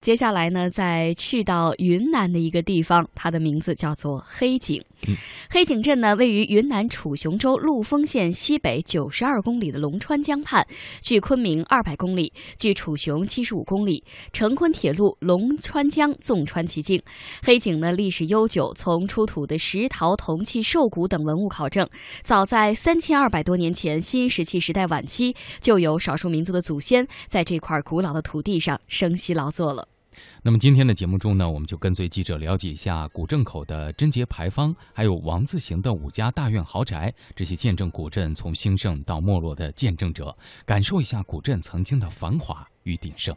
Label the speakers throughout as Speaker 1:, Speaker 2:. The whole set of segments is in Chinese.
Speaker 1: 接下来呢，再去到云南的一个地方，它的名字叫做黑井。黑井镇呢，位于云南楚雄州陆丰县西北九十二公里的龙川江畔，距昆明二百公里，距楚雄七十五公里，成昆铁路龙川江纵穿其境。黑井呢，历史悠久，从出土的石陶、铜器、兽骨等文物考证，早在三千二百多年前新石器时代晚期，就有少数民族的祖先在这块古老的土地上生息劳作了。
Speaker 2: 那么今天的节目中呢，我们就跟随记者了解一下古镇口的贞节牌坊，还有王字形的五家大院豪宅，这些见证古镇从兴盛到没落的见证者，感受一下古镇曾经的繁华与鼎盛。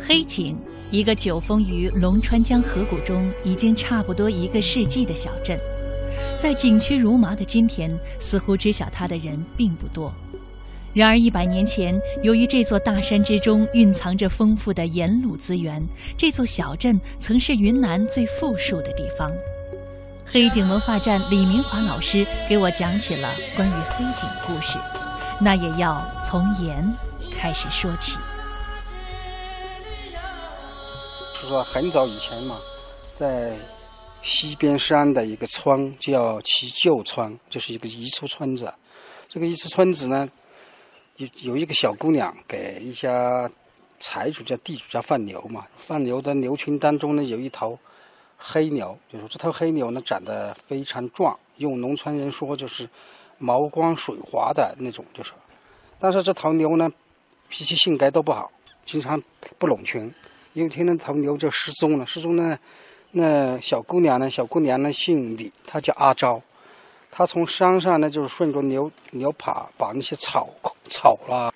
Speaker 3: 黑井，一个久封于龙川江河谷中已经差不多一个世纪的小镇，在景区如麻的今天，似乎知晓它的人并不多。然而，一百年前，由于这座大山之中蕴藏着丰富的盐卤资源，这座小镇曾是云南最富庶的地方。黑井文化站李明华老师给我讲起了关于黑井故事，那也要从盐开始说起。
Speaker 4: 就说很早以前嘛，在西边山的一个村叫七旧村，就是一个彝族村子。这个彝族村子呢。有有一个小姑娘给一家财主家地主家放牛嘛，放牛的牛群当中呢有一头黑牛，就说这头黑牛呢长得非常壮，用农村人说就是毛光水滑的那种，就是。但是这头牛呢脾气性格都不好，经常不拢群。有一天呢，头牛就失踪了，失踪呢，那小姑娘呢，小姑娘呢姓李，她叫阿昭。他从山上呢，就是顺着牛牛爬，把那些草草啦，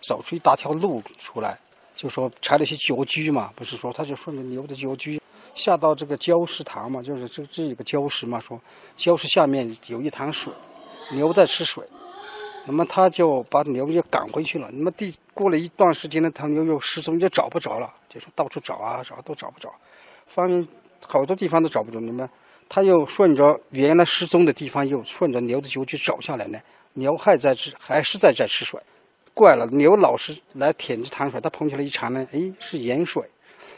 Speaker 4: 走出一大条路出来，就说拆了些脚居嘛，不是说他就顺着牛的脚居下到这个礁石塘嘛，就是这这一个礁石嘛，说礁石下面有一潭水，牛在吃水，那么他就把牛又赶回去了。那么第过了一段时间呢，他牛又失踪，又找不着了，就说到处找啊找都找不着，反正好多地方都找不着，你们。他又顺着原来失踪的地方，又顺着牛的脚去找下来呢。牛还在吃，还是在在吃水。怪了，牛老是来舔着潭水，他捧起来一尝呢，哎，是盐水。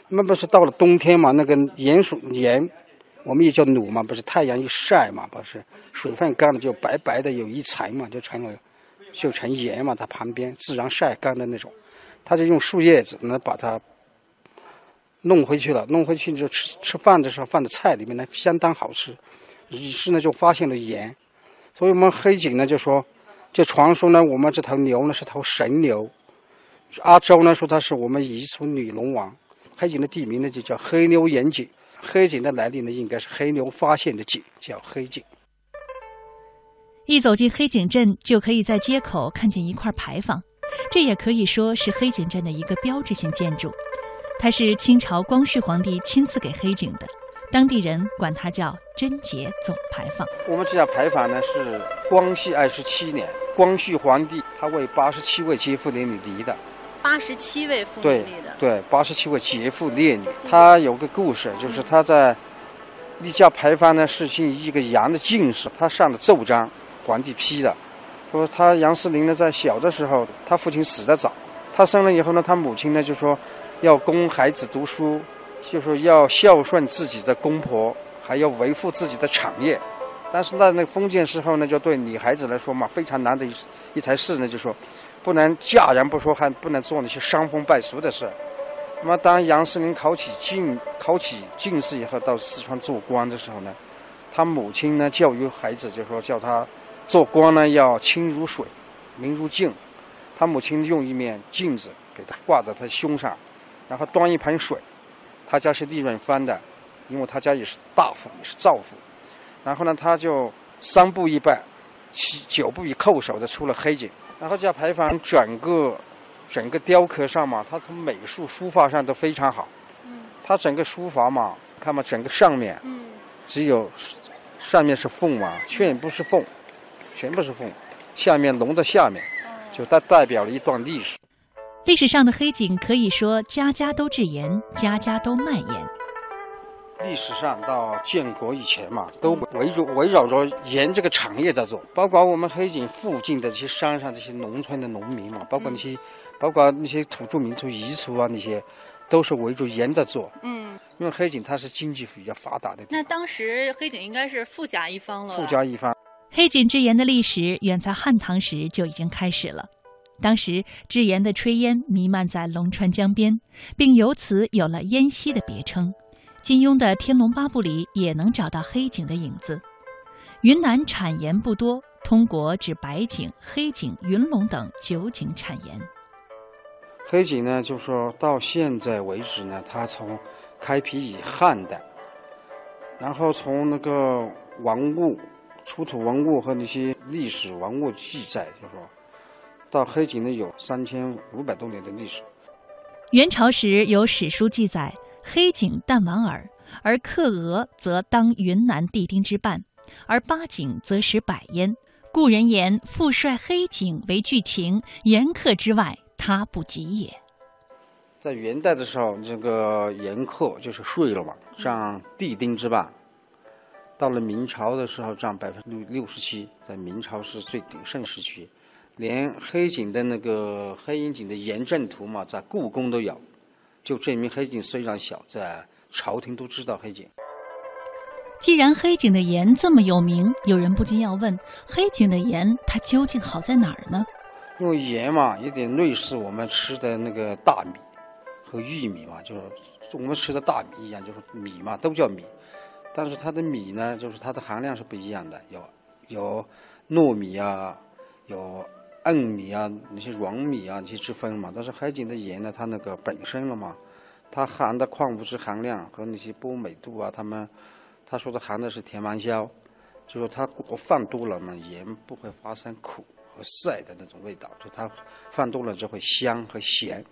Speaker 4: 那不是到了冬天嘛？那个盐水盐，我们也叫卤嘛，不是太阳一晒嘛，不是水分干了就白白的有一层嘛，就成了就成盐嘛。它旁边自然晒干的那种，他就用树叶子能把它。弄回去了，弄回去就吃吃饭的时候放在菜里面呢，相当好吃。于是呢就发现了盐，所以我们黑井呢就说，就传说呢我们这头牛呢是头神牛。阿周呢说他是我们彝族女龙王。黑井的地名呢就叫黑牛岩井，黑井的来历呢应该是黑牛发现的井，叫黑井。
Speaker 3: 一走进黑井镇，就可以在街口看见一块牌坊，这也可以说是黑井镇的一个标志性建筑。它是清朝光绪皇帝亲自给黑井的，当地人管它叫贞节总牌坊。
Speaker 4: 我们这家牌坊呢是光绪二十七年，光绪皇帝他为八十七位杰妇烈女立的。
Speaker 5: 八十七位妇女立的。
Speaker 4: 对，八十七位杰妇烈女。他有个故事，就是他在立家牌坊呢是姓一个杨的进士，他上了奏章，皇帝批的，说他杨思林呢在小的时候，他父亲死得早，他生了以后呢，他母亲呢就说。要供孩子读书，就是要孝顺自己的公婆，还要维护自己的产业。但是在那封建时候呢，就对女孩子来说嘛，非常难的一一台事呢，就说不能嫁人不说，还不能做那些伤风败俗的事。那么当杨世民考起进考起进士以后，到四川做官的时候呢，他母亲呢教育孩子，就说叫他做官呢要清如水，明如镜。他母亲用一面镜子给他挂在他胸上。然后端一盆水，他家是利润翻的，因为他家也是大富，也是造富。然后呢，他就三步一拜，七九步一叩首的出了黑井。然后这牌坊整个整个雕刻上嘛，他从美术书法上都非常好。嗯。他整个书法嘛，看嘛，整个上面，只有上面是凤嘛，全部是凤，全部是凤，下面龙的下面，就代代表了一段历史。
Speaker 3: 历史上的黑井可以说家家都制盐，家家都卖盐。
Speaker 4: 历史上到建国以前嘛，都围着围绕着盐这个产业在做，包括我们黑井附近的这些山上这些农村的农民嘛，包括那些，包括那些土著民族彝族啊那些，都是围着盐在做。
Speaker 5: 嗯，
Speaker 4: 因为黑井它是经济比较发达的
Speaker 5: 那，当时黑井应该是富甲一方了。
Speaker 4: 富甲一方。
Speaker 3: 黑井制盐的历史远在汉唐时就已经开始了。当时制盐的炊烟弥漫在龙川江边，并由此有了烟溪的别称。金庸的《天龙八部》里也能找到黑井的影子。云南产盐不多，通国指白井、黑井、云龙等九井产盐。
Speaker 4: 黑井呢，就说到现在为止呢，它从开辟以汉代，然后从那个文物、出土文物和那些历史文物记载，就说到黑井呢有三千五百多年的历史。
Speaker 3: 元朝时有史书记载，黑井淡莞尔，而克俄则当云南地丁之半，而八井则使百焉。故人言：“父率黑井为巨情，严克之外，他不及也。”
Speaker 4: 在元代的时候，这个严克就是税了嘛，占地丁之半。到了明朝的时候，占百分之六六十七，在明朝是最鼎盛时期。连黑井的那个黑鹰井的盐阵图嘛，在故宫都有，就证明黑井虽然小，在朝廷都知道黑井。
Speaker 3: 既然黑井的盐这么有名，有人不禁要问：黑井的盐它究竟好在哪儿呢？
Speaker 4: 因为盐嘛，有点类似我们吃的那个大米和玉米嘛，就是我们吃的大米一样，就是米嘛，都叫米。但是它的米呢，就是它的含量是不一样的，有有糯米啊，有硬米啊，那些软米啊，那些之分嘛。但是海景的盐呢，它那个本身了嘛，它含的矿物质含量和那些波美度啊，他们他说的含的是甜芒硝，就说它我放多了嘛，盐不会发生苦和涩的那种味道，就它放多了就会香和咸。